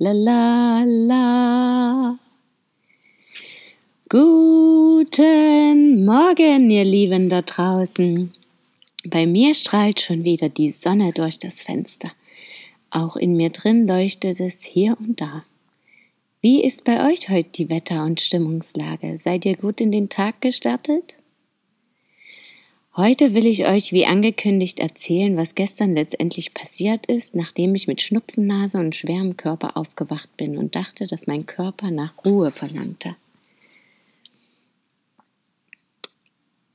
la la La. Guten Morgen, ihr Lieben da draußen. Bei mir strahlt schon wieder die Sonne durch das Fenster. Auch in mir drin leuchtet es hier und da. Wie ist bei euch heute die Wetter- und Stimmungslage? Seid ihr gut in den Tag gestartet? Heute will ich euch wie angekündigt erzählen, was gestern letztendlich passiert ist, nachdem ich mit Schnupfennase und schwerem Körper aufgewacht bin und dachte, dass mein Körper nach Ruhe verlangte.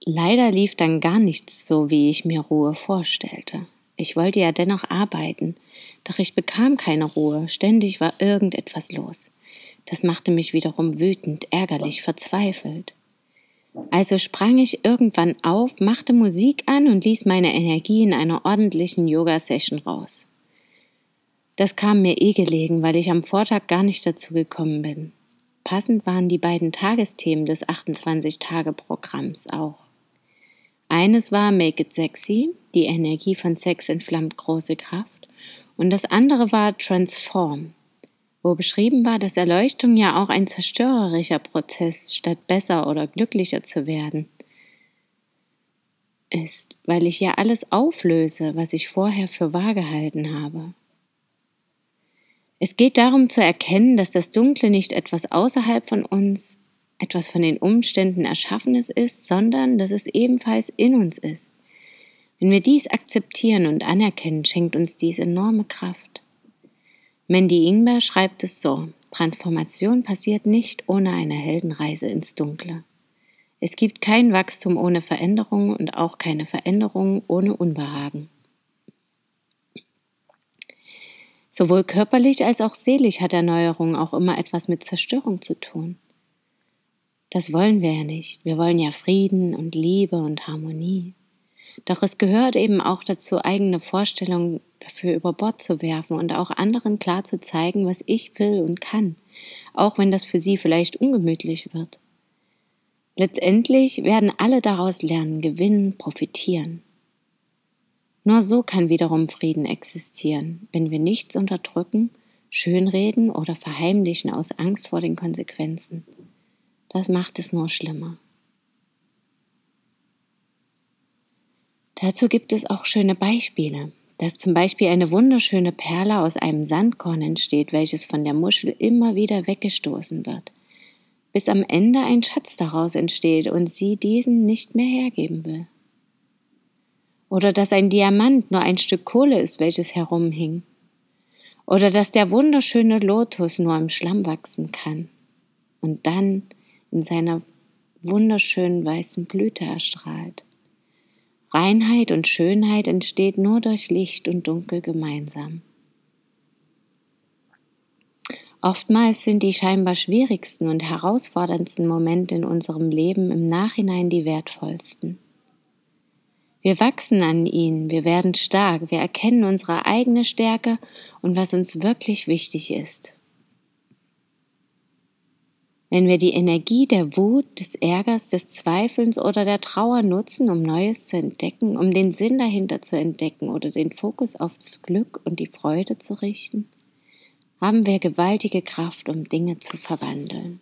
Leider lief dann gar nichts so, wie ich mir Ruhe vorstellte. Ich wollte ja dennoch arbeiten, doch ich bekam keine Ruhe, ständig war irgendetwas los. Das machte mich wiederum wütend, ärgerlich, verzweifelt. Also sprang ich irgendwann auf, machte Musik an und ließ meine Energie in einer ordentlichen Yoga-Session raus. Das kam mir eh gelegen, weil ich am Vortag gar nicht dazu gekommen bin. Passend waren die beiden Tagesthemen des 28-Tage-Programms auch. Eines war Make It Sexy, die Energie von Sex entflammt große Kraft, und das andere war Transform, wo beschrieben war, dass Erleuchtung ja auch ein zerstörerischer Prozess statt besser oder glücklicher zu werden ist, weil ich ja alles auflöse, was ich vorher für wahr gehalten habe. Es geht darum zu erkennen, dass das Dunkle nicht etwas außerhalb von uns, etwas von den Umständen Erschaffenes ist, sondern dass es ebenfalls in uns ist. Wenn wir dies akzeptieren und anerkennen, schenkt uns dies enorme Kraft. Mandy Ingber schreibt es so: Transformation passiert nicht ohne eine Heldenreise ins Dunkle. Es gibt kein Wachstum ohne Veränderung und auch keine Veränderung ohne Unbehagen. Sowohl körperlich als auch seelisch hat Erneuerung auch immer etwas mit Zerstörung zu tun. Das wollen wir ja nicht. Wir wollen ja Frieden und Liebe und Harmonie. Doch es gehört eben auch dazu, eigene Vorstellungen dafür über Bord zu werfen und auch anderen klar zu zeigen, was ich will und kann, auch wenn das für sie vielleicht ungemütlich wird. Letztendlich werden alle daraus lernen, gewinnen, profitieren. Nur so kann wiederum Frieden existieren, wenn wir nichts unterdrücken, schönreden oder verheimlichen aus Angst vor den Konsequenzen. Das macht es nur schlimmer. Dazu gibt es auch schöne Beispiele dass zum Beispiel eine wunderschöne Perle aus einem Sandkorn entsteht, welches von der Muschel immer wieder weggestoßen wird, bis am Ende ein Schatz daraus entsteht und sie diesen nicht mehr hergeben will. Oder dass ein Diamant nur ein Stück Kohle ist, welches herumhing. Oder dass der wunderschöne Lotus nur im Schlamm wachsen kann und dann in seiner wunderschönen weißen Blüte erstrahlt. Reinheit und Schönheit entsteht nur durch Licht und Dunkel gemeinsam. Oftmals sind die scheinbar schwierigsten und herausforderndsten Momente in unserem Leben im Nachhinein die wertvollsten. Wir wachsen an ihnen, wir werden stark, wir erkennen unsere eigene Stärke und was uns wirklich wichtig ist. Wenn wir die Energie der Wut, des Ärgers, des Zweifelns oder der Trauer nutzen, um Neues zu entdecken, um den Sinn dahinter zu entdecken oder den Fokus auf das Glück und die Freude zu richten, haben wir gewaltige Kraft, um Dinge zu verwandeln.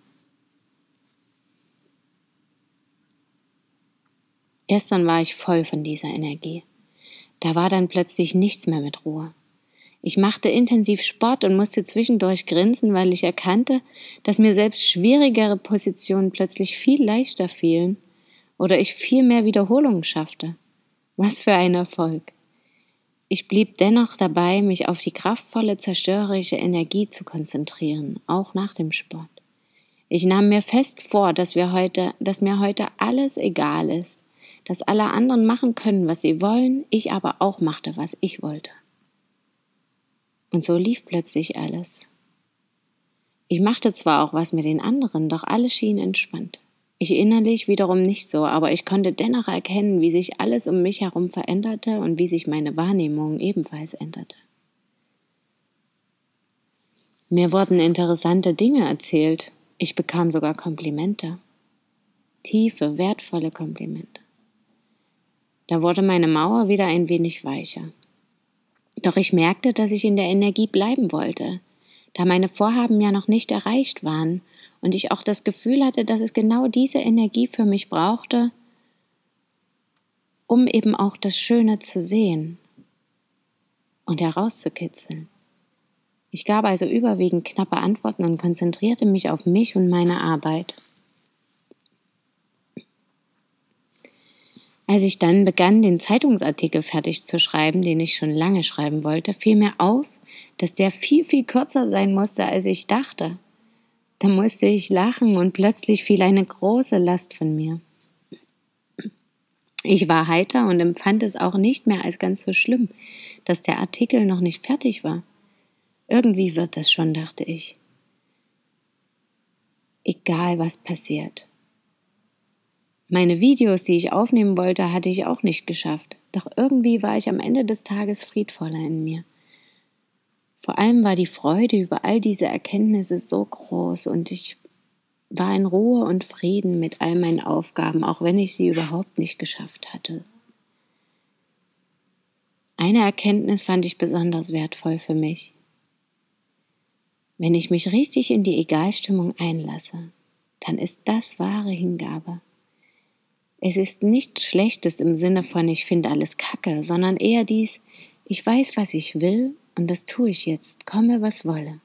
Gestern war ich voll von dieser Energie. Da war dann plötzlich nichts mehr mit Ruhe. Ich machte intensiv Sport und musste zwischendurch grinsen, weil ich erkannte, dass mir selbst schwierigere Positionen plötzlich viel leichter fielen oder ich viel mehr Wiederholungen schaffte. Was für ein Erfolg. Ich blieb dennoch dabei, mich auf die kraftvolle, zerstörerische Energie zu konzentrieren, auch nach dem Sport. Ich nahm mir fest vor, dass wir heute, dass mir heute alles egal ist, dass alle anderen machen können, was sie wollen, ich aber auch machte, was ich wollte. Und so lief plötzlich alles. Ich machte zwar auch was mit den anderen, doch alles schien entspannt. Ich innerlich wiederum nicht so, aber ich konnte dennoch erkennen, wie sich alles um mich herum veränderte und wie sich meine Wahrnehmung ebenfalls änderte. Mir wurden interessante Dinge erzählt, ich bekam sogar Komplimente. Tiefe, wertvolle Komplimente. Da wurde meine Mauer wieder ein wenig weicher. Doch ich merkte, dass ich in der Energie bleiben wollte, da meine Vorhaben ja noch nicht erreicht waren und ich auch das Gefühl hatte, dass es genau diese Energie für mich brauchte, um eben auch das Schöne zu sehen und herauszukitzeln. Ich gab also überwiegend knappe Antworten und konzentrierte mich auf mich und meine Arbeit. Als ich dann begann, den Zeitungsartikel fertig zu schreiben, den ich schon lange schreiben wollte, fiel mir auf, dass der viel, viel kürzer sein musste, als ich dachte. Da musste ich lachen und plötzlich fiel eine große Last von mir. Ich war heiter und empfand es auch nicht mehr als ganz so schlimm, dass der Artikel noch nicht fertig war. Irgendwie wird das schon, dachte ich. Egal was passiert. Meine Videos, die ich aufnehmen wollte, hatte ich auch nicht geschafft. Doch irgendwie war ich am Ende des Tages friedvoller in mir. Vor allem war die Freude über all diese Erkenntnisse so groß und ich war in Ruhe und Frieden mit all meinen Aufgaben, auch wenn ich sie überhaupt nicht geschafft hatte. Eine Erkenntnis fand ich besonders wertvoll für mich. Wenn ich mich richtig in die Egalstimmung einlasse, dann ist das wahre Hingabe. Es ist nichts Schlechtes im Sinne von ich finde alles Kacke, sondern eher dies, ich weiß, was ich will und das tue ich jetzt, komme was wolle.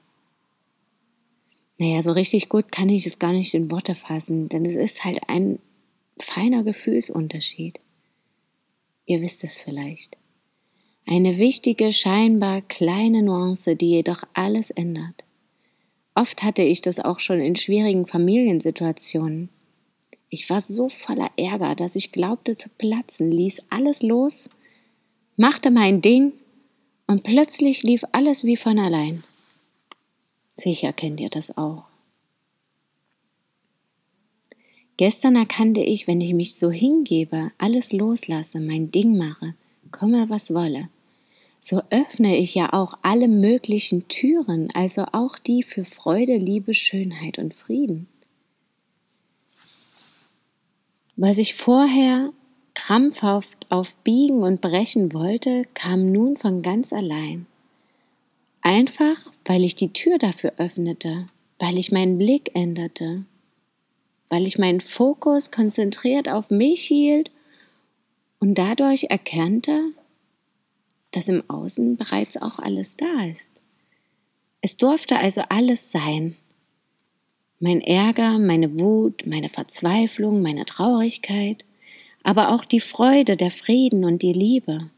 Naja, so richtig gut kann ich es gar nicht in Worte fassen, denn es ist halt ein feiner Gefühlsunterschied. Ihr wisst es vielleicht. Eine wichtige, scheinbar kleine Nuance, die jedoch alles ändert. Oft hatte ich das auch schon in schwierigen Familiensituationen. Ich war so voller Ärger, dass ich glaubte zu platzen, ließ alles los, machte mein Ding und plötzlich lief alles wie von allein. Sicher kennt ihr das auch. Gestern erkannte ich, wenn ich mich so hingebe, alles loslasse, mein Ding mache, komme was wolle, so öffne ich ja auch alle möglichen Türen, also auch die für Freude, Liebe, Schönheit und Frieden. Was ich vorher krampfhaft auf Biegen und Brechen wollte, kam nun von ganz allein. Einfach, weil ich die Tür dafür öffnete, weil ich meinen Blick änderte, weil ich meinen Fokus konzentriert auf mich hielt und dadurch erkannte, dass im Außen bereits auch alles da ist. Es durfte also alles sein. Mein Ärger, meine Wut, meine Verzweiflung, meine Traurigkeit, aber auch die Freude, der Frieden und die Liebe.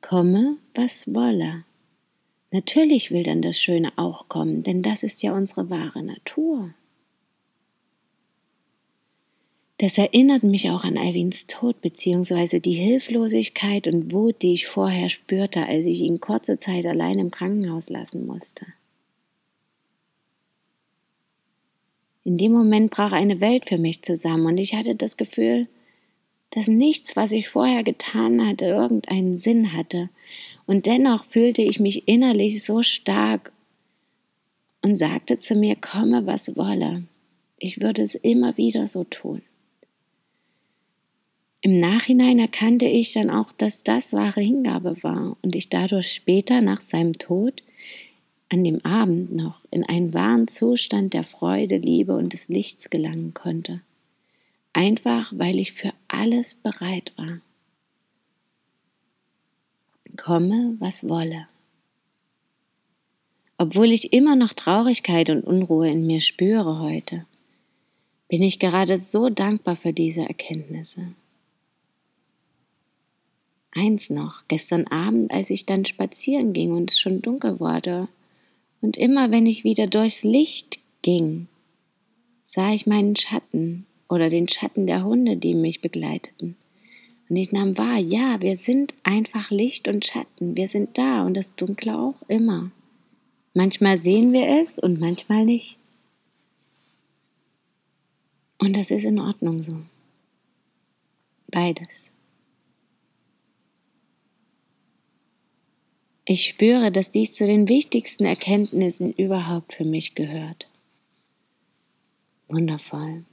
Komme, was wolle. Natürlich will dann das Schöne auch kommen, denn das ist ja unsere wahre Natur. Das erinnert mich auch an Alvins Tod beziehungsweise die Hilflosigkeit und Wut, die ich vorher spürte, als ich ihn kurze Zeit allein im Krankenhaus lassen musste. In dem Moment brach eine Welt für mich zusammen und ich hatte das Gefühl, dass nichts, was ich vorher getan hatte, irgendeinen Sinn hatte. Und dennoch fühlte ich mich innerlich so stark und sagte zu mir, komme, was wolle. Ich würde es immer wieder so tun. Im Nachhinein erkannte ich dann auch, dass das wahre Hingabe war und ich dadurch später nach seinem Tod an dem Abend noch in einen wahren Zustand der Freude, Liebe und des Lichts gelangen konnte einfach weil ich für alles bereit war. Komme, was wolle. Obwohl ich immer noch Traurigkeit und Unruhe in mir spüre heute, bin ich gerade so dankbar für diese Erkenntnisse. Eins noch, gestern Abend, als ich dann spazieren ging und es schon dunkel wurde, und immer wenn ich wieder durchs Licht ging, sah ich meinen Schatten oder den Schatten der Hunde, die mich begleiteten. Und ich nahm wahr, ja, wir sind einfach Licht und Schatten, wir sind da und das Dunkle auch immer. Manchmal sehen wir es und manchmal nicht. Und das ist in Ordnung so. Beides. Ich schwöre, dass dies zu den wichtigsten Erkenntnissen überhaupt für mich gehört. Wundervoll.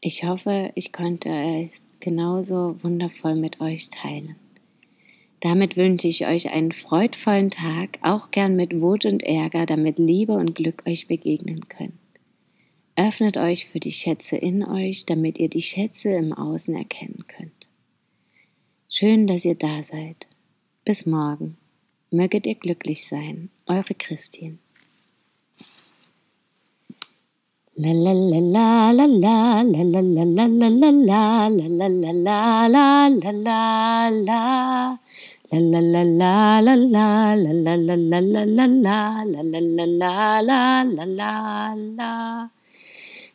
Ich hoffe, ich konnte es genauso wundervoll mit euch teilen. Damit wünsche ich euch einen freudvollen Tag, auch gern mit Wut und Ärger, damit Liebe und Glück euch begegnen können. Öffnet euch für die Schätze in euch, damit ihr die Schätze im Außen erkennen könnt. Schön, dass ihr da seid. Bis morgen. Möget ihr glücklich sein. Eure Christin. La la la la la la la la la